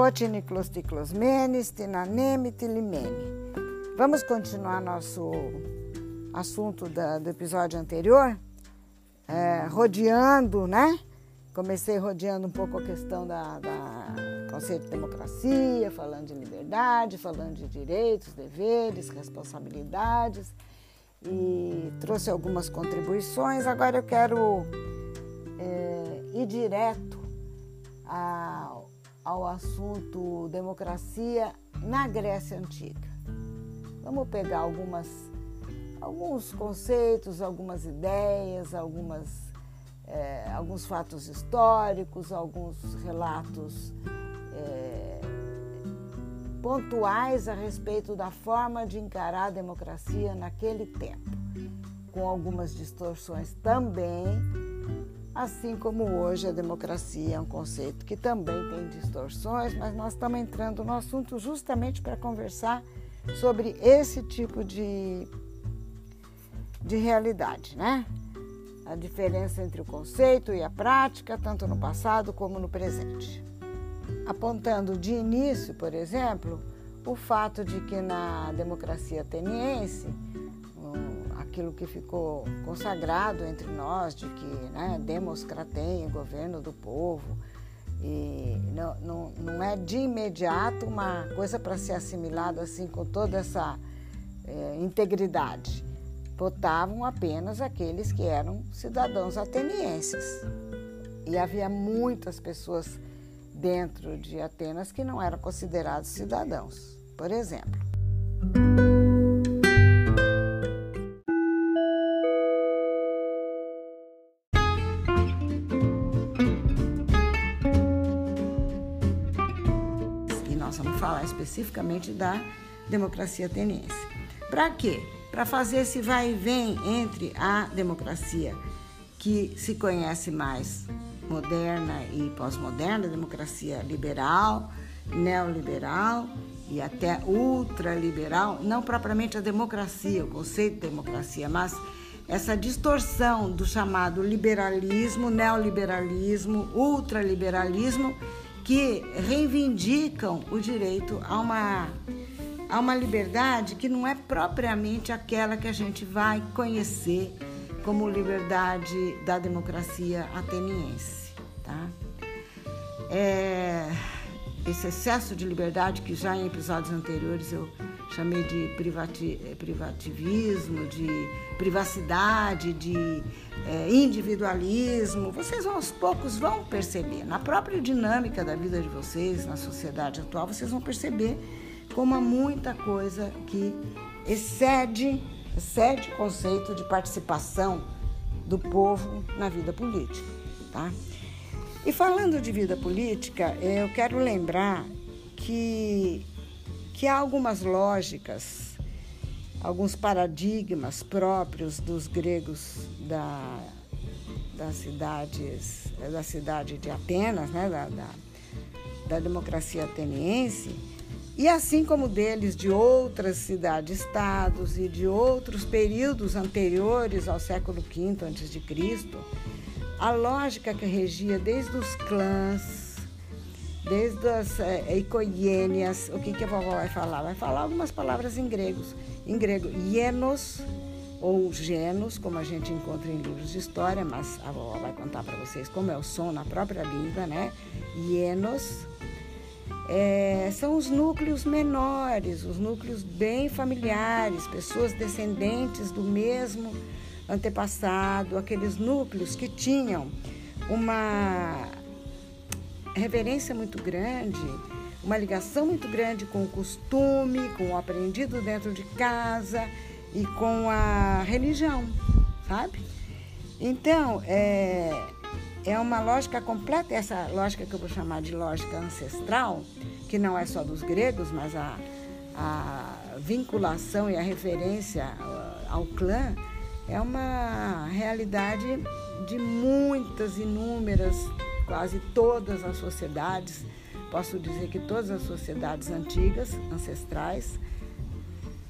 Cotiniclosticlosmenes, tinaneme, tilimene. Vamos continuar nosso assunto da, do episódio anterior, é, rodeando, né? Comecei rodeando um pouco a questão da, da conceito de democracia, falando de liberdade, falando de direitos, deveres, responsabilidades e trouxe algumas contribuições. Agora eu quero é, ir direto ao, ao assunto democracia na Grécia Antiga. Vamos pegar algumas, alguns conceitos, algumas ideias, algumas, é, alguns fatos históricos, alguns relatos é, pontuais a respeito da forma de encarar a democracia naquele tempo, com algumas distorções também, assim como hoje a democracia é um conceito que também tem distorções, mas nós estamos entrando no assunto justamente para conversar sobre esse tipo de, de realidade, né? A diferença entre o conceito e a prática, tanto no passado como no presente apontando de início, por exemplo, o fato de que na democracia ateniense, aquilo que ficou consagrado entre nós, de que né, Demos cratem, o governo do povo, e não, não, não é de imediato uma coisa para ser assimilada assim com toda essa é, integridade. Votavam apenas aqueles que eram cidadãos atenienses. E havia muitas pessoas dentro de Atenas que não eram considerados cidadãos, por exemplo. Especificamente da democracia ateniense. Para quê? Para fazer esse vai e vem entre a democracia que se conhece mais moderna e pós-moderna, democracia liberal, neoliberal e até ultraliberal, não propriamente a democracia, o conceito de democracia, mas essa distorção do chamado liberalismo, neoliberalismo, ultraliberalismo, que reivindicam o direito a uma, a uma liberdade que não é propriamente aquela que a gente vai conhecer como liberdade da democracia ateniense. Tá? É, esse excesso de liberdade que já em episódios anteriores eu chamei de privati, privativismo, de privacidade, de é, individualismo, vocês aos poucos vão perceber. Na própria dinâmica da vida de vocês, na sociedade atual, vocês vão perceber como há muita coisa que excede excede o conceito de participação do povo na vida política. Tá? E falando de vida política, eu quero lembrar que, que há algumas lógicas, alguns paradigmas próprios dos gregos da, das cidades, da cidade de Atenas, né, da, da, da democracia ateniense, e assim como deles de outras cidades-estados e de outros períodos anteriores ao século V a.C., a lógica que regia desde os clãs, desde as é, o que, que a vovó vai falar? Vai falar algumas palavras em grego. Em grego, hienos ou genos, como a gente encontra em livros de história, mas a vovó vai contar para vocês como é o som na própria língua, né? Hienos é, são os núcleos menores, os núcleos bem familiares, pessoas descendentes do mesmo antepassado, aqueles núcleos que tinham uma reverência muito grande, uma ligação muito grande com o costume, com o aprendido dentro de casa e com a religião, sabe? Então, é, é uma lógica completa, essa lógica que eu vou chamar de lógica ancestral, que não é só dos gregos, mas a, a vinculação e a referência ao clã, é uma realidade de muitas, inúmeras, quase todas as sociedades. Posso dizer que todas as sociedades antigas, ancestrais,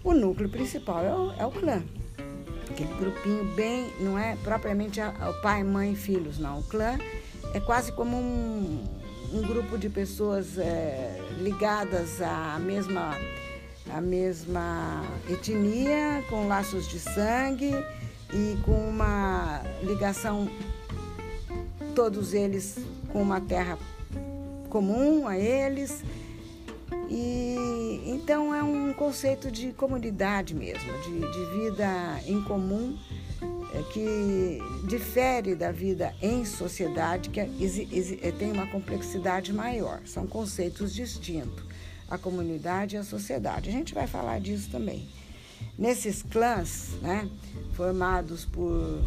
o núcleo principal é o, é o clã aquele grupinho bem, não é propriamente o pai, mãe, filhos, não. O clã é quase como um, um grupo de pessoas é, ligadas à mesma, à mesma etnia, com laços de sangue e com uma ligação, todos eles com uma terra comum a eles. E então é um conceito de comunidade mesmo, de, de vida em comum é, que difere da vida em sociedade, que é, é, tem uma complexidade maior. São conceitos distintos, a comunidade e a sociedade. A gente vai falar disso também. Nesses clãs, né, formados por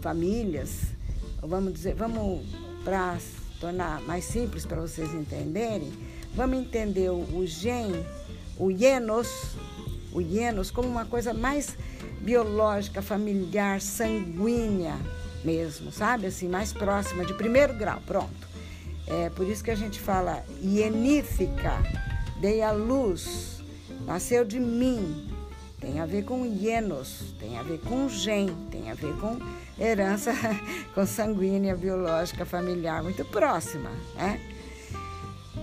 famílias, vamos dizer, vamos para tornar mais simples para vocês entenderem, vamos entender o, gen, o hienos, o hienos como uma coisa mais biológica, familiar, sanguínea mesmo, sabe? Assim, mais próxima, de primeiro grau, pronto. É por isso que a gente fala hienífica, dei a luz, nasceu de mim. Tem a ver com hienos, tem a ver com gen, tem a ver com herança com sanguínea, biológica, familiar, muito próxima, né?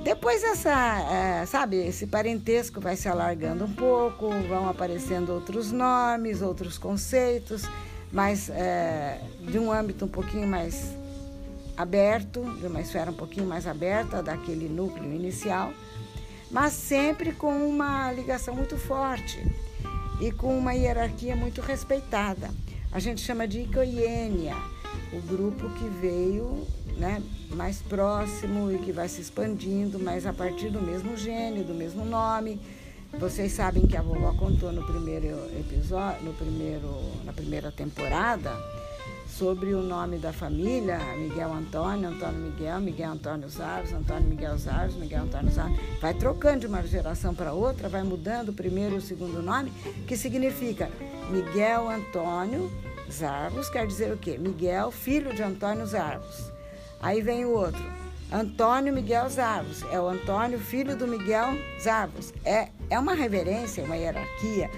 Depois essa, é, sabe, esse parentesco vai se alargando um pouco, vão aparecendo outros nomes, outros conceitos, mas é, de um âmbito um pouquinho mais aberto, de uma esfera um pouquinho mais aberta daquele núcleo inicial, mas sempre com uma ligação muito forte e com uma hierarquia muito respeitada. A gente chama de icoiênia, o grupo que veio né, mais próximo e que vai se expandindo, mas a partir do mesmo gênio, do mesmo nome. Vocês sabem que a vovó contou no primeiro episódio, no primeiro, na primeira temporada, sobre o nome da família, Miguel Antônio, Antônio Miguel, Miguel Antônio Zaros, Antônio Miguel Zaros, Miguel Antônio Zaros. Vai trocando de uma geração para outra, vai mudando o primeiro e o segundo nome, que significa Miguel Antônio Zaros, quer dizer o quê? Miguel, filho de Antônio Zaros. Aí vem o outro, Antônio Miguel Zavos. É o Antônio, filho do Miguel Zavos. É, é uma reverência, uma hierarquia,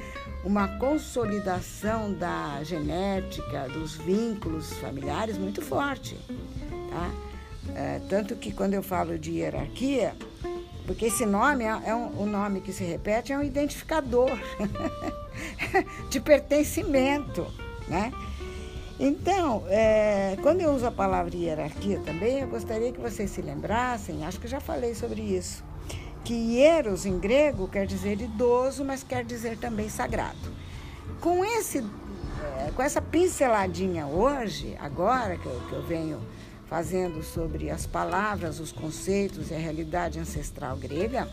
uma consolidação da genética, dos vínculos familiares muito forte. Tá? É, tanto que quando eu falo de hierarquia, porque esse nome é, é um, o nome que se repete, é um identificador de pertencimento, né? Então, é, quando eu uso a palavra hierarquia também, eu gostaria que vocês se lembrassem, acho que já falei sobre isso, que hieros em grego quer dizer idoso, mas quer dizer também sagrado. Com, esse, é, com essa pinceladinha hoje, agora que eu, que eu venho fazendo sobre as palavras, os conceitos e a realidade ancestral grega,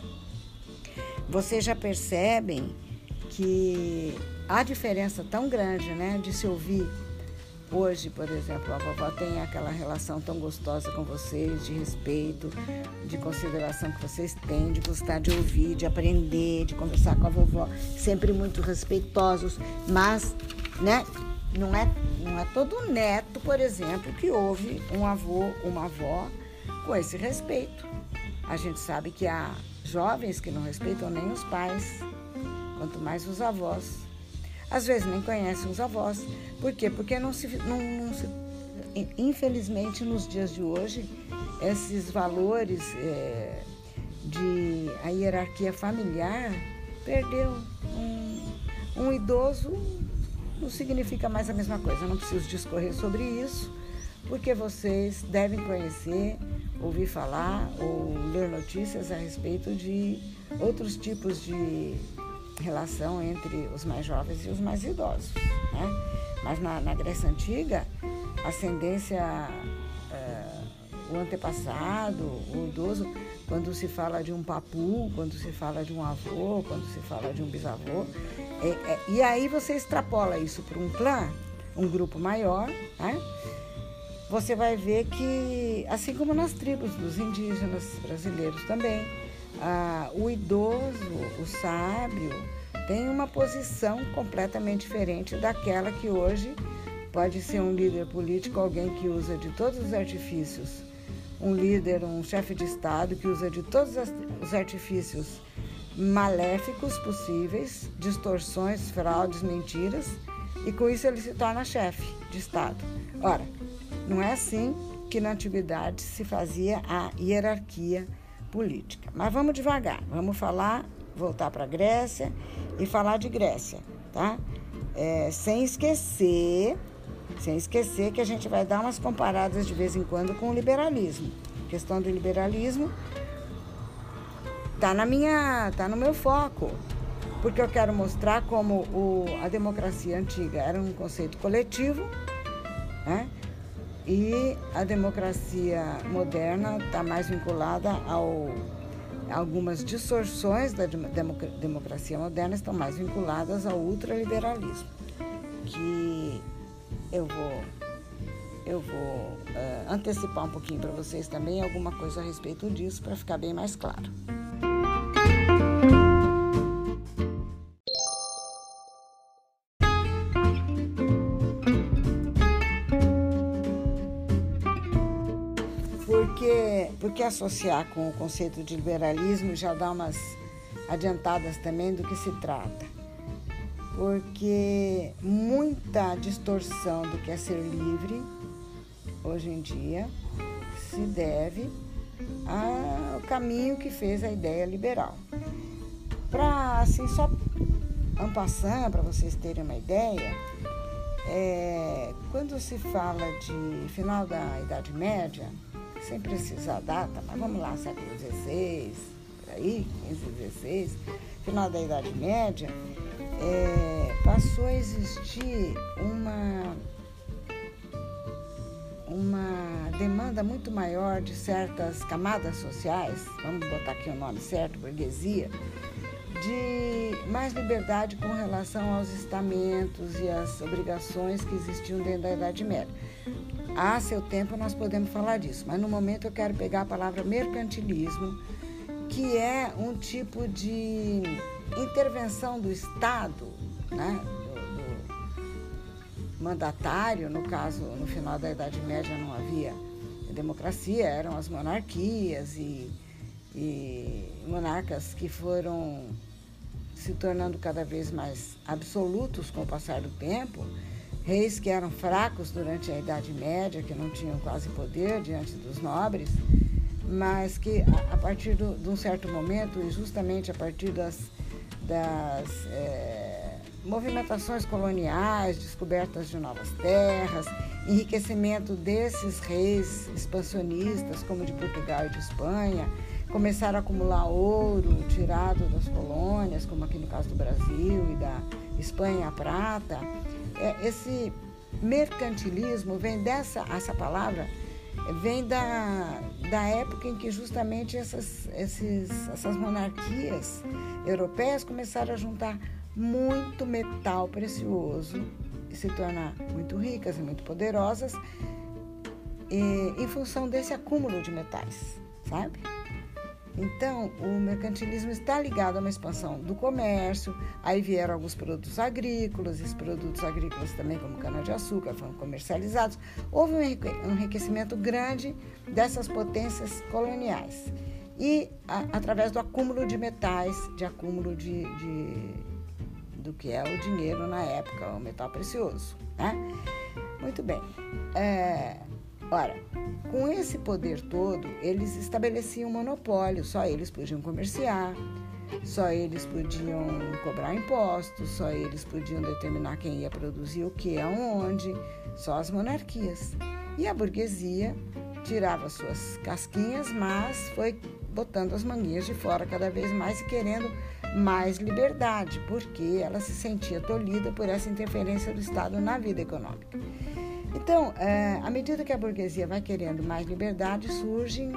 vocês já percebem que há diferença tão grande né, de se ouvir Hoje, por exemplo, a vovó tem aquela relação tão gostosa com vocês, de respeito, de consideração que vocês têm, de gostar de ouvir, de aprender, de conversar com a vovó, sempre muito respeitosos, mas, né, não é, não é todo neto, por exemplo, que ouve um avô, uma avó com esse respeito. A gente sabe que há jovens que não respeitam nem os pais, quanto mais os avós. Às vezes nem conhecem os avós. Por quê? Porque não se, não, não se infelizmente nos dias de hoje esses valores é, de a hierarquia familiar perdeu um, um idoso não significa mais a mesma coisa. não preciso discorrer sobre isso, porque vocês devem conhecer, ouvir falar ou ler notícias a respeito de outros tipos de relação entre os mais jovens e os mais idosos. Né? Mas na, na Grécia Antiga, a ascendência, é, o antepassado, o idoso, quando se fala de um papu, quando se fala de um avô, quando se fala de um bisavô, é, é, e aí você extrapola isso para um clã, um grupo maior, né? você vai ver que, assim como nas tribos dos indígenas brasileiros também, ah, o idoso, o sábio, tem uma posição completamente diferente daquela que hoje pode ser um líder político, alguém que usa de todos os artifícios, um líder, um chefe de Estado que usa de todos os artifícios maléficos possíveis, distorções, fraudes, mentiras, e com isso ele se torna chefe de Estado. Ora, não é assim que na antiguidade se fazia a hierarquia política. Mas vamos devagar, vamos falar, voltar para a Grécia e falar de Grécia, tá? É, sem esquecer, sem esquecer que a gente vai dar umas comparadas de vez em quando com o liberalismo. A questão do liberalismo tá na minha, tá no meu foco, porque eu quero mostrar como o, a democracia antiga era um conceito coletivo, né? E a democracia moderna está mais vinculada ao algumas distorções da democracia moderna estão mais vinculadas ao ultraliberalismo, que eu vou eu vou uh, antecipar um pouquinho para vocês também alguma coisa a respeito disso para ficar bem mais claro. Associar com o conceito de liberalismo já dá umas adiantadas também do que se trata. Porque muita distorção do que é ser livre hoje em dia se deve ao caminho que fez a ideia liberal. Para assim só ampassando, para vocês terem uma ideia, é, quando se fala de final da Idade Média, sem precisar data, mas vamos lá, século XVI, por aí, XV, XVI, final da Idade Média, é, passou a existir uma, uma demanda muito maior de certas camadas sociais, vamos botar aqui o nome certo, burguesia, de mais liberdade com relação aos estamentos e às obrigações que existiam dentro da Idade Média. A seu tempo nós podemos falar disso, mas no momento eu quero pegar a palavra mercantilismo, que é um tipo de intervenção do Estado, né, do, do mandatário, no caso, no final da Idade Média não havia democracia, eram as monarquias e, e monarcas que foram se tornando cada vez mais absolutos com o passar do tempo reis que eram fracos durante a Idade Média, que não tinham quase poder diante dos nobres, mas que a, partir do, de um certo momento, e justamente a partir das, das é, movimentações coloniais, descobertas de novas terras, enriquecimento desses reis expansionistas, como de Portugal e de Espanha, começaram a acumular ouro tirado das colônias, como aqui no caso do Brasil e da Espanha a prata é, esse mercantilismo vem dessa essa palavra vem da, da época em que justamente essas, esses, essas monarquias europeias começaram a juntar muito metal precioso e se tornar muito ricas e muito poderosas e, em função desse acúmulo de metais, sabe? Então, o mercantilismo está ligado a uma expansão do comércio, aí vieram alguns produtos agrícolas, esses produtos agrícolas também, como cana-de-açúcar, foram comercializados. Houve um enriquecimento grande dessas potências coloniais. E a, através do acúmulo de metais, de acúmulo de, de, do que é o dinheiro na época, o metal precioso. Né? Muito bem. É, Ora, com esse poder todo, eles estabeleciam um monopólio, só eles podiam comerciar, só eles podiam cobrar impostos, só eles podiam determinar quem ia produzir o que, aonde, só as monarquias. E a burguesia tirava suas casquinhas, mas foi botando as manguinhas de fora cada vez mais e querendo mais liberdade, porque ela se sentia tolhida por essa interferência do Estado na vida econômica. Então, é, à medida que a burguesia vai querendo mais liberdade, surgem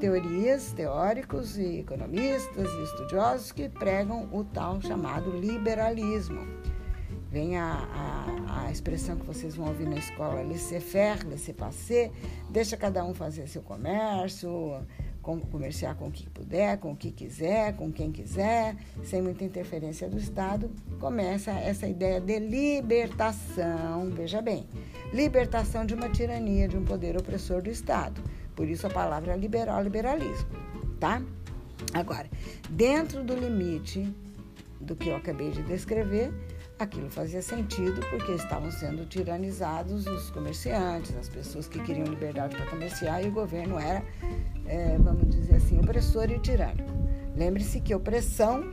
teorias, teóricos e economistas e estudiosos que pregam o tal chamado liberalismo. Vem a, a, a expressão que vocês vão ouvir na escola, laissez-faire, laissez-passer, deixa cada um fazer seu comércio, com, comerciar com o que puder, com o que quiser, com quem quiser, sem muita interferência do Estado, começa essa ideia de libertação, veja bem, libertação de uma tirania, de um poder opressor do Estado. Por isso a palavra liberal, liberalismo, tá? Agora, dentro do limite do que eu acabei de descrever, aquilo fazia sentido porque estavam sendo tiranizados os comerciantes, as pessoas que queriam liberdade para comerciar e o governo era, é, vamos dizer assim, opressor e tirânico. Lembre-se que opressão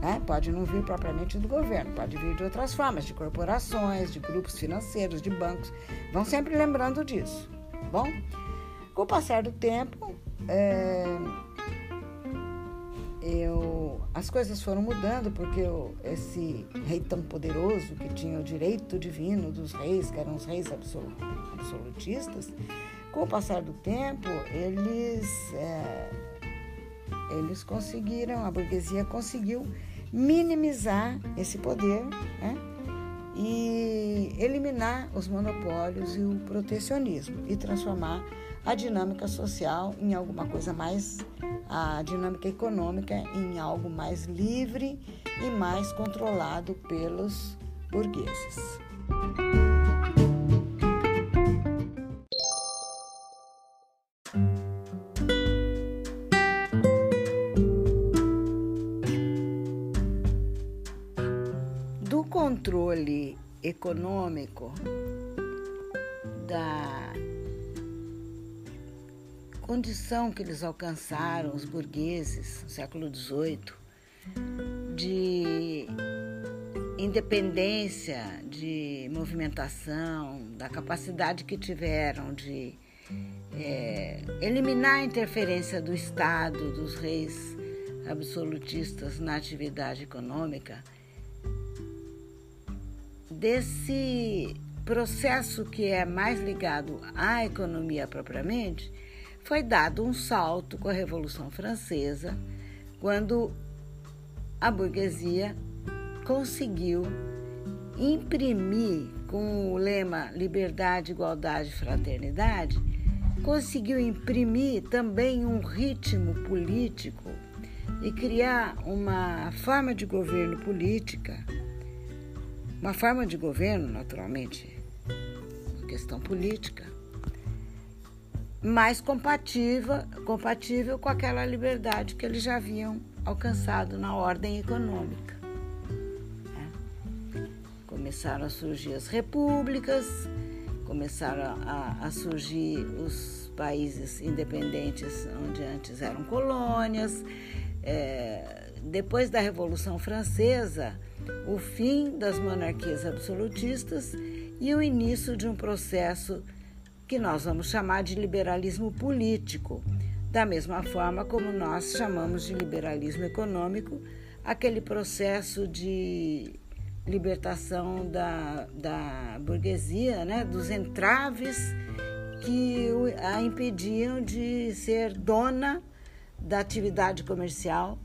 né, pode não vir propriamente do governo, pode vir de outras formas, de corporações, de grupos financeiros, de bancos. Vão sempre lembrando disso. Bom, com o passar do tempo, é, eu, as coisas foram mudando porque esse rei tão poderoso que tinha o direito divino dos reis, que eram os reis absolutistas, com o passar do tempo eles é, eles conseguiram, a burguesia conseguiu minimizar esse poder né, e eliminar os monopólios e o protecionismo e transformar a dinâmica social em alguma coisa mais, a dinâmica econômica em algo mais livre e mais controlado pelos burgueses. Do controle econômico da condição que eles alcançaram, os burgueses, no século XVIII, de independência, de movimentação, da capacidade que tiveram de é, eliminar a interferência do Estado, dos reis absolutistas na atividade econômica, desse processo que é mais ligado à economia propriamente, foi dado um salto com a Revolução Francesa, quando a burguesia conseguiu imprimir, com o lema liberdade, igualdade, fraternidade, conseguiu imprimir também um ritmo político e criar uma forma de governo política, uma forma de governo, naturalmente, uma questão política, mais compatível, compatível com aquela liberdade que eles já haviam alcançado na ordem econômica. É. Começaram a surgir as repúblicas, começaram a, a surgir os países independentes onde antes eram colônias. É, depois da Revolução Francesa, o fim das monarquias absolutistas e o início de um processo que nós vamos chamar de liberalismo político, da mesma forma como nós chamamos de liberalismo econômico aquele processo de libertação da, da burguesia, né, dos entraves que a impediam de ser dona da atividade comercial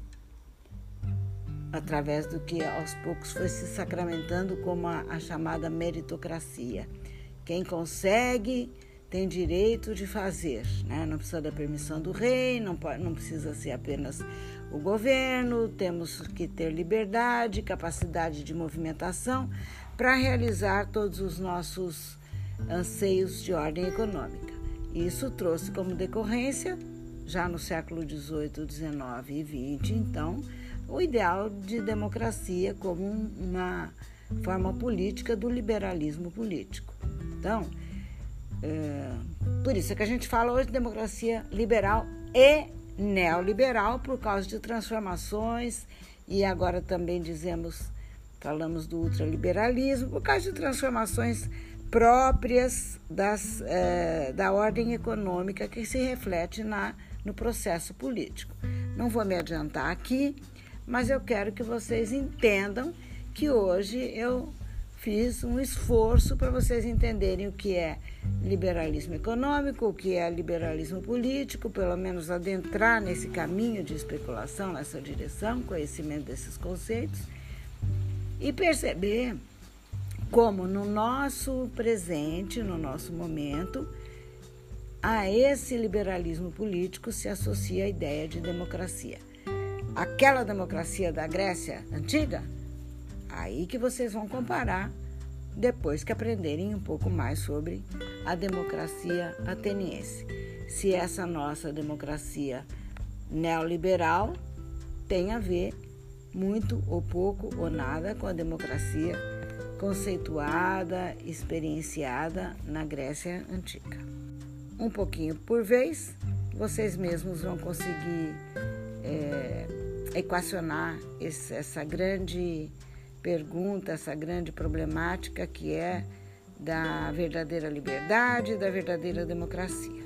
através do que aos poucos foi se sacramentando como a, a chamada meritocracia. Quem consegue tem direito de fazer, né? não precisa da permissão do rei, não, pode, não precisa ser apenas o governo, temos que ter liberdade, capacidade de movimentação para realizar todos os nossos anseios de ordem econômica. Isso trouxe como decorrência, já no século XVIII, XIX e XX, então, o ideal de democracia como uma forma política do liberalismo político. Então, é, por isso é que a gente fala hoje de democracia liberal e neoliberal por causa de transformações e agora também dizemos, falamos do ultraliberalismo por causa de transformações próprias das, é, da ordem econômica que se reflete na, no processo político. Não vou me adiantar aqui, mas eu quero que vocês entendam que hoje eu fiz um esforço para vocês entenderem o que é liberalismo econômico, o que é liberalismo político, pelo menos adentrar nesse caminho de especulação, nessa direção, conhecimento desses conceitos e perceber como no nosso presente, no nosso momento, a esse liberalismo político se associa a ideia de democracia. Aquela democracia da Grécia antiga Aí que vocês vão comparar depois que aprenderem um pouco mais sobre a democracia ateniense. Se essa nossa democracia neoliberal tem a ver muito ou pouco ou nada com a democracia conceituada, experienciada na Grécia Antiga. Um pouquinho por vez, vocês mesmos vão conseguir é, equacionar esse, essa grande pergunta, essa grande problemática que é da verdadeira liberdade da verdadeira democracia.